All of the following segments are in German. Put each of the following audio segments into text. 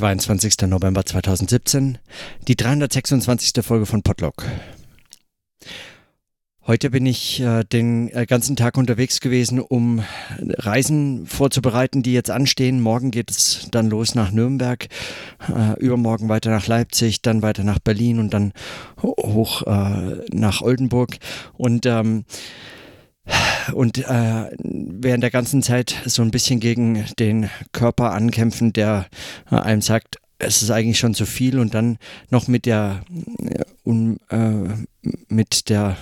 22. November 2017, die 326. Folge von Podlog. Heute bin ich äh, den äh, ganzen Tag unterwegs gewesen, um Reisen vorzubereiten, die jetzt anstehen. Morgen geht es dann los nach Nürnberg, äh, übermorgen weiter nach Leipzig, dann weiter nach Berlin und dann hoch äh, nach Oldenburg. Und ähm, und äh, während der ganzen Zeit so ein bisschen gegen den Körper ankämpfen, der äh, einem sagt, es ist eigentlich schon zu viel und dann noch mit der äh, um, äh, mit der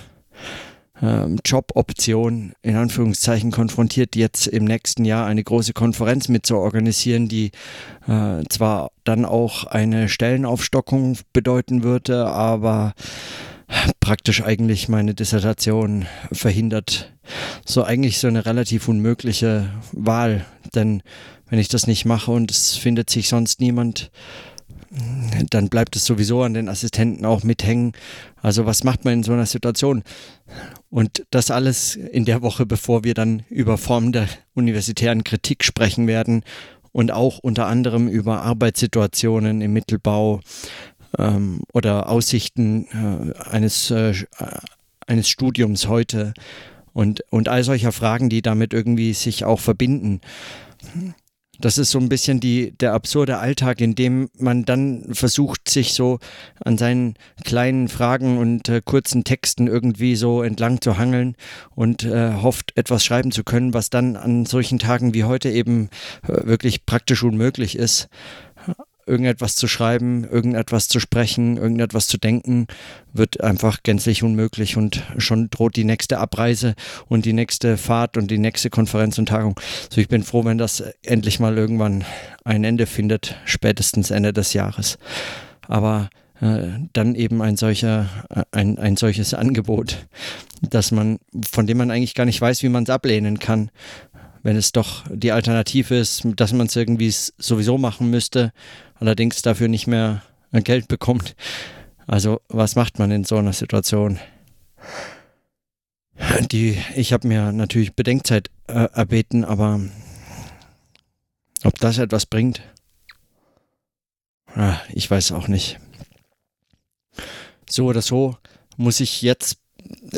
ähm, Joboption in Anführungszeichen konfrontiert, jetzt im nächsten Jahr eine große Konferenz mit zu organisieren, die äh, zwar dann auch eine Stellenaufstockung bedeuten würde, aber praktisch eigentlich meine Dissertation verhindert. So eigentlich so eine relativ unmögliche Wahl, denn wenn ich das nicht mache und es findet sich sonst niemand, dann bleibt es sowieso an den Assistenten auch mithängen. Also was macht man in so einer Situation? Und das alles in der Woche, bevor wir dann über Formen der universitären Kritik sprechen werden und auch unter anderem über Arbeitssituationen im Mittelbau, ähm, oder Aussichten äh, eines, äh, eines Studiums heute und, und all solcher Fragen, die damit irgendwie sich auch verbinden. Das ist so ein bisschen die, der absurde Alltag, in dem man dann versucht, sich so an seinen kleinen Fragen und äh, kurzen Texten irgendwie so entlang zu hangeln und äh, hofft, etwas schreiben zu können, was dann an solchen Tagen wie heute eben äh, wirklich praktisch unmöglich ist irgendetwas zu schreiben, irgendetwas zu sprechen, irgendetwas zu denken, wird einfach gänzlich unmöglich und schon droht die nächste Abreise und die nächste Fahrt und die nächste Konferenz und Tagung. So, ich bin froh, wenn das endlich mal irgendwann ein Ende findet, spätestens Ende des Jahres. Aber äh, dann eben ein solcher, äh, ein, ein solches Angebot, dass man, von dem man eigentlich gar nicht weiß, wie man es ablehnen kann, wenn es doch die Alternative ist, dass man es irgendwie sowieso machen müsste, allerdings dafür nicht mehr Geld bekommt. Also was macht man in so einer Situation? Die, ich habe mir natürlich Bedenkzeit äh, erbeten, aber ob das etwas bringt, ah, ich weiß auch nicht. So oder so muss ich jetzt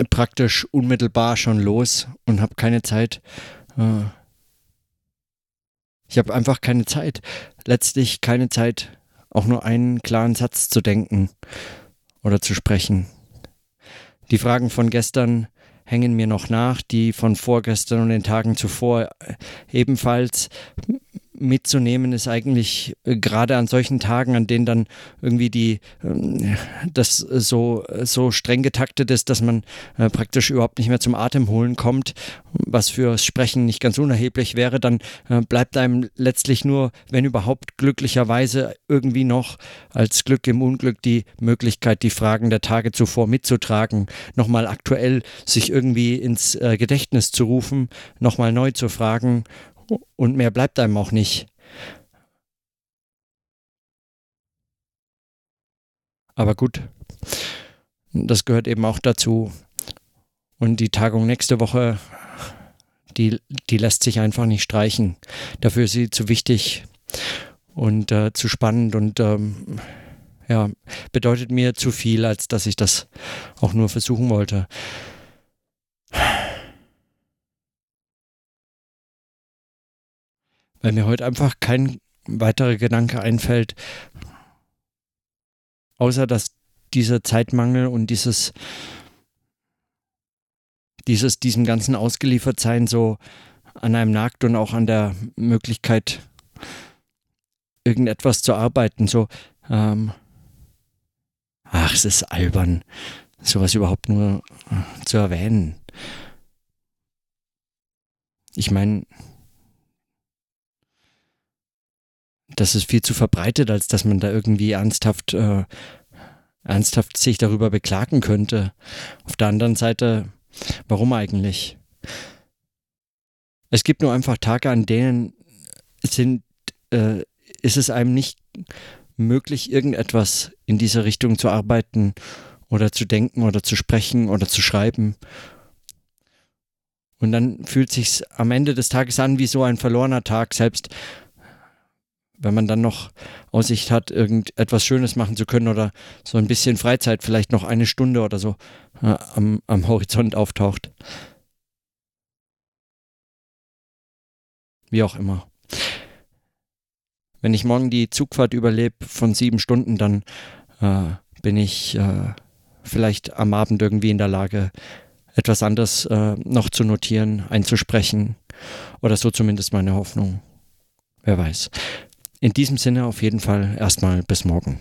praktisch unmittelbar schon los und habe keine Zeit, äh, ich habe einfach keine Zeit. Letztlich keine Zeit, auch nur einen klaren Satz zu denken oder zu sprechen. Die Fragen von gestern hängen mir noch nach, die von vorgestern und den Tagen zuvor ebenfalls mitzunehmen ist eigentlich äh, gerade an solchen Tagen, an denen dann irgendwie die ähm, das so so streng getaktet ist, dass man äh, praktisch überhaupt nicht mehr zum Atem holen kommt, was fürs Sprechen nicht ganz unerheblich wäre, dann äh, bleibt einem letztlich nur, wenn überhaupt glücklicherweise irgendwie noch als Glück im Unglück die Möglichkeit, die Fragen der Tage zuvor mitzutragen, nochmal aktuell sich irgendwie ins Gedächtnis zu rufen, nochmal neu zu fragen und mehr bleibt einem auch nicht. Aber gut, das gehört eben auch dazu. Und die Tagung nächste Woche, die, die lässt sich einfach nicht streichen. Dafür ist sie zu wichtig und äh, zu spannend und ähm, ja, bedeutet mir zu viel, als dass ich das auch nur versuchen wollte. Weil mir heute einfach kein weiterer Gedanke einfällt, außer dass dieser Zeitmangel und dieses, dieses diesem ganzen Ausgeliefertsein so an einem nagt und auch an der Möglichkeit, irgendetwas zu arbeiten. So, ähm, ach, es ist albern, sowas überhaupt nur äh, zu erwähnen. Ich meine, das ist viel zu verbreitet, als dass man da irgendwie ernsthaft, äh, ernsthaft sich darüber beklagen könnte. Auf der anderen Seite, warum eigentlich? Es gibt nur einfach Tage, an denen sind, äh, ist es einem nicht möglich, irgendetwas in diese Richtung zu arbeiten oder zu denken oder zu sprechen oder zu schreiben. Und dann fühlt sich am Ende des Tages an wie so ein verlorener Tag, selbst wenn man dann noch Aussicht hat, irgendetwas Schönes machen zu können oder so ein bisschen Freizeit, vielleicht noch eine Stunde oder so äh, am, am Horizont auftaucht. Wie auch immer. Wenn ich morgen die Zugfahrt überlebe von sieben Stunden, dann äh, bin ich äh, vielleicht am Abend irgendwie in der Lage, etwas anderes äh, noch zu notieren, einzusprechen. Oder so zumindest meine Hoffnung. Wer weiß. In diesem Sinne auf jeden Fall erstmal bis morgen.